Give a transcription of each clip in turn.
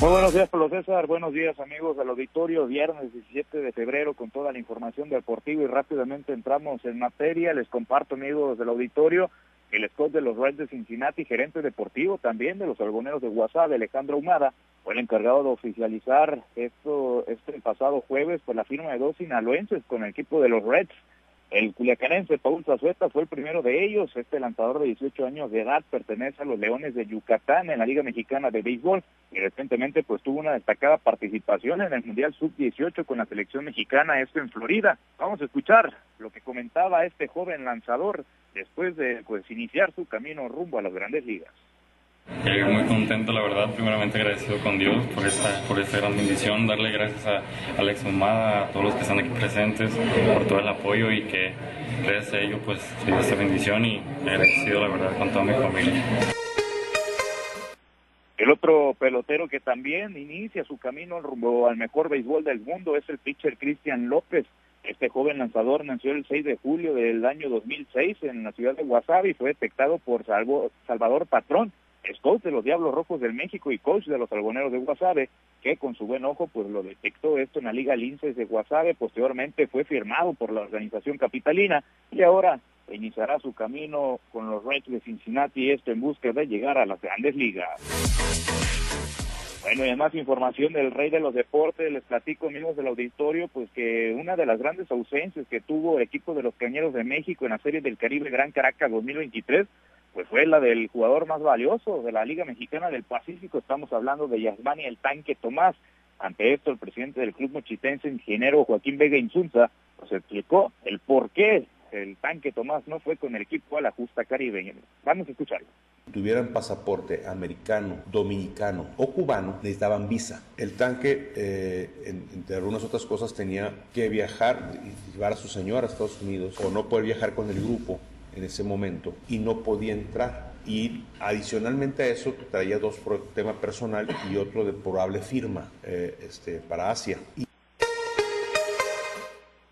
Muy buenos días, Pablo César. Buenos días, amigos del auditorio. Viernes 17 de febrero con toda la información deportiva y rápidamente entramos en materia. Les comparto, amigos del auditorio, el scout de los Reds de Cincinnati, gerente deportivo también de los algoneros de WhatsApp, Alejandro Humada, fue el encargado de oficializar esto este pasado jueves por la firma de dos sinaloenses con el equipo de los Reds. El culiacanense Paul Zazueta fue el primero de ellos. Este lanzador de 18 años de edad pertenece a los Leones de Yucatán en la Liga Mexicana de Béisbol y recientemente pues tuvo una destacada participación en el Mundial Sub-18 con la selección mexicana, esto en Florida. Vamos a escuchar lo que comentaba este joven lanzador después de pues iniciar su camino rumbo a las grandes ligas. Muy contento, la verdad, primeramente agradecido con Dios por esta, por esta gran bendición, darle gracias a Alex Humada, a todos los que están aquí presentes, por todo el apoyo y que gracias a ello pues soy esta bendición y agradecido la verdad con toda mi familia. El otro pelotero que también inicia su camino rumbo al mejor béisbol del mundo es el pitcher Cristian López. Este joven lanzador nació el 6 de julio del año 2006 en la ciudad de Wasabi y fue detectado por Salvador Patrón, es coach de los Diablos Rojos del México y coach de los Algoneros de Guasave, que con su buen ojo pues lo detectó esto en la Liga Linces de Guasave, posteriormente fue firmado por la organización capitalina y ahora iniciará su camino con los Reds de Cincinnati, esto en busca de llegar a las grandes ligas. Bueno, y además información del rey de los deportes, les platico amigos del auditorio, pues que una de las grandes ausencias que tuvo el equipo de los Cañeros de México en la Serie del Caribe Gran Caracas 2023 pues fue la del jugador más valioso de la Liga Mexicana del Pacífico. Estamos hablando de Yasmani el Tanque Tomás. Ante esto, el presidente del club mochitense, ingeniero Joaquín Vega Insunza, pues explicó el por qué el Tanque Tomás no fue con el equipo a la justa caribeña. Vamos a escucharlo tuvieran pasaporte americano, dominicano o cubano, necesitaban visa. El tanque, eh, entre algunas otras cosas, tenía que viajar llevar a su señora a Estados Unidos o no poder viajar con el grupo en ese momento y no podía entrar. Y adicionalmente a eso traía dos temas personal y otro de probable firma eh, este, para Asia.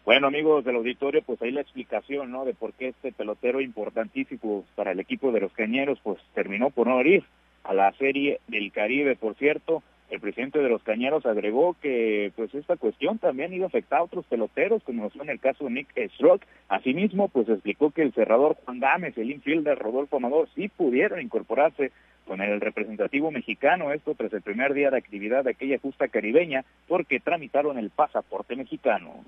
Bueno, amigos del auditorio, pues ahí la explicación, ¿no? De por qué este pelotero importantísimo para el equipo de los Cañeros, pues terminó por no ir a la Serie del Caribe, por cierto. El presidente de los Cañeros agregó que pues esta cuestión también iba a afectar a otros peloteros, como fue en el caso de Nick Stroke. Asimismo, pues explicó que el cerrador Juan Gámez, el infielder Rodolfo Amador, sí pudieron incorporarse con el representativo mexicano, esto tras el primer día de actividad de aquella justa caribeña, porque tramitaron el pasaporte mexicano.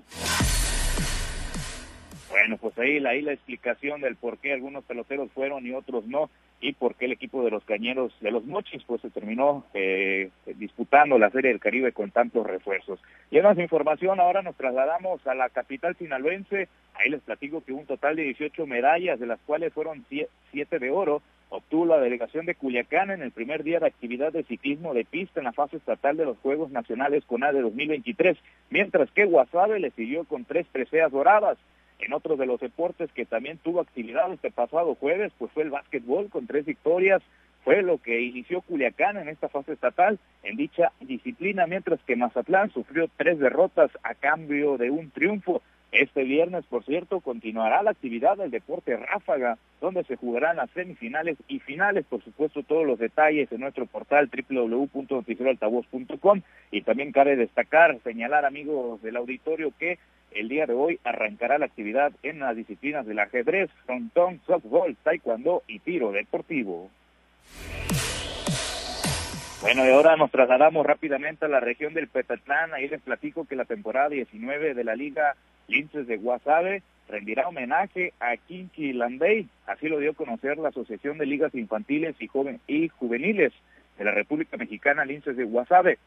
Bueno, pues ahí, ahí la explicación del por qué algunos peloteros fueron y otros no, y por qué el equipo de los cañeros de los Mochis pues se terminó eh, disputando la Serie del Caribe con tantos refuerzos. En más información, ahora nos trasladamos a la capital sinaloense, ahí les platico que un total de 18 medallas, de las cuales fueron 7 de oro, obtuvo la delegación de Culiacán en el primer día de actividad de ciclismo de pista en la fase estatal de los Juegos Nacionales con A de 2023, mientras que Guasave le siguió con tres preseas doradas. En otro de los deportes que también tuvo actividad este pasado jueves, pues fue el básquetbol con tres victorias. Fue lo que inició Culiacán en esta fase estatal en dicha disciplina, mientras que Mazatlán sufrió tres derrotas a cambio de un triunfo. Este viernes, por cierto, continuará la actividad del deporte ráfaga, donde se jugarán las semifinales y finales. Por supuesto, todos los detalles en nuestro portal www.noticieroaltavoz.com. Y también cabe destacar, señalar, amigos del auditorio, que el día de hoy arrancará la actividad en las disciplinas del ajedrez, frontón, softball, taekwondo y tiro deportivo. Bueno, y ahora nos trasladamos rápidamente a la región del Petatlán. Ahí les platico que la temporada 19 de la Liga Linces de Guasave rendirá homenaje a Kinky Landey. Así lo dio a conocer la Asociación de Ligas Infantiles y, y Juveniles de la República Mexicana Linces de Guasave.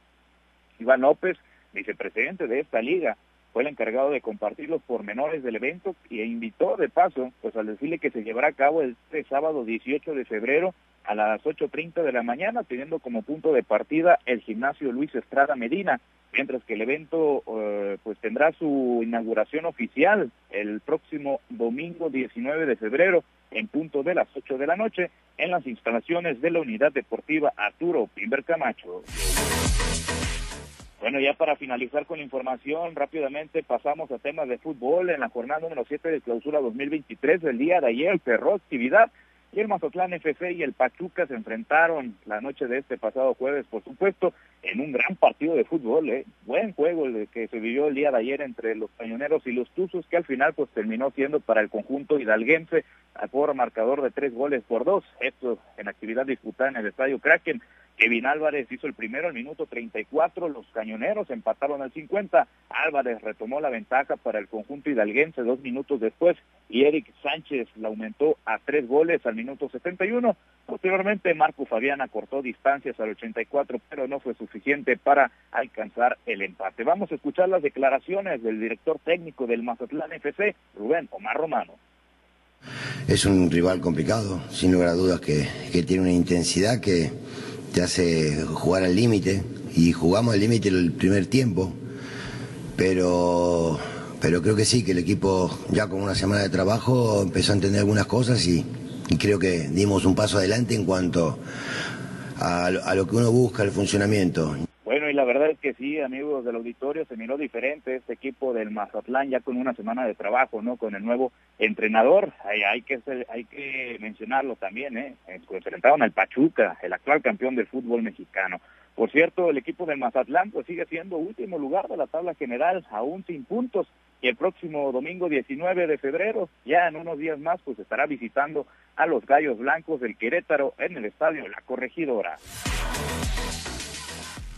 Iván López, vicepresidente de esta liga, fue el encargado de compartir los pormenores del evento y invitó de paso pues al desfile que se llevará a cabo este sábado 18 de febrero a las 8.30 de la mañana, teniendo como punto de partida el gimnasio Luis Estrada Medina, mientras que el evento eh, pues tendrá su inauguración oficial el próximo domingo 19 de febrero en punto de las 8 de la noche en las instalaciones de la Unidad Deportiva Arturo Pimber Camacho. Bueno, ya para finalizar con la información, rápidamente pasamos a temas de fútbol. En la jornada número 7 de clausura 2023 del día de ayer cerró actividad y el Mazatlán FC y el Pachuca se enfrentaron la noche de este pasado jueves, por supuesto, en un gran partido de fútbol, ¿eh? buen juego el que se vivió el día de ayer entre los cañoneros y los tuzos, que al final pues terminó siendo para el conjunto hidalguense por marcador de tres goles por dos, esto en actividad disputada en el Estadio Kraken. Kevin Álvarez hizo el primero al minuto 34, los cañoneros empataron al 50, Álvarez retomó la ventaja para el conjunto hidalguense dos minutos después y Eric Sánchez la aumentó a tres goles al minuto 71. Posteriormente Marco Fabián acortó distancias al 84, pero no fue suficiente para alcanzar el empate. Vamos a escuchar las declaraciones del director técnico del Mazatlán FC, Rubén Omar Romano. Es un rival complicado, sin lugar a dudas que, que tiene una intensidad que te hace jugar al límite y jugamos al límite el primer tiempo, pero, pero creo que sí, que el equipo ya con una semana de trabajo empezó a entender algunas cosas y, creo que dimos un paso adelante en cuanto a, a lo que uno busca, el funcionamiento. Y la verdad es que sí, amigos del auditorio, se miró diferente este equipo del Mazatlán ya con una semana de trabajo, ¿no? Con el nuevo entrenador, hay, hay que hay que mencionarlo también, ¿eh? eh pues enfrentaron al Pachuca, el actual campeón del fútbol mexicano. Por cierto, el equipo del Mazatlán pues sigue siendo último lugar de la tabla general, aún sin puntos, y el próximo domingo 19 de febrero, ya en unos días más, pues estará visitando a los Gallos Blancos del Querétaro en el estadio La Corregidora.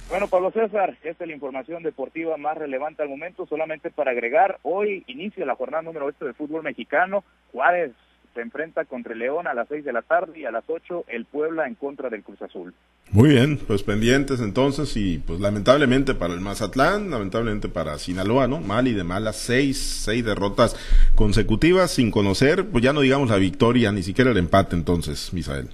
Bueno, Pablo César, esta es la información deportiva más relevante al momento. Solamente para agregar, hoy inicia la jornada número 8 del fútbol mexicano. Juárez se enfrenta contra el León a las 6 de la tarde y a las 8 el Puebla en contra del Cruz Azul. Muy bien, pues pendientes entonces y pues lamentablemente para el Mazatlán, lamentablemente para Sinaloa, ¿no? Mal y de malas, seis, seis derrotas consecutivas sin conocer, pues ya no digamos la victoria, ni siquiera el empate entonces, Misael.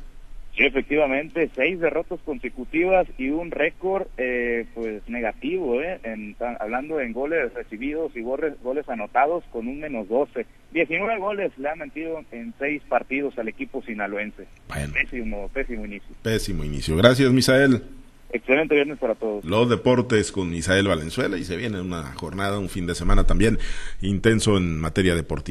Sí, efectivamente, seis derrotas consecutivas y un récord eh, pues negativo, eh, en, hablando en goles recibidos y goles, goles anotados con un menos 12. 19 goles le han metido en seis partidos al equipo sinaloense. Pésimo, pésimo inicio. Pésimo inicio. Gracias, Misael. Excelente viernes para todos. Los deportes con Misael Valenzuela y se viene una jornada, un fin de semana también intenso en materia deportiva.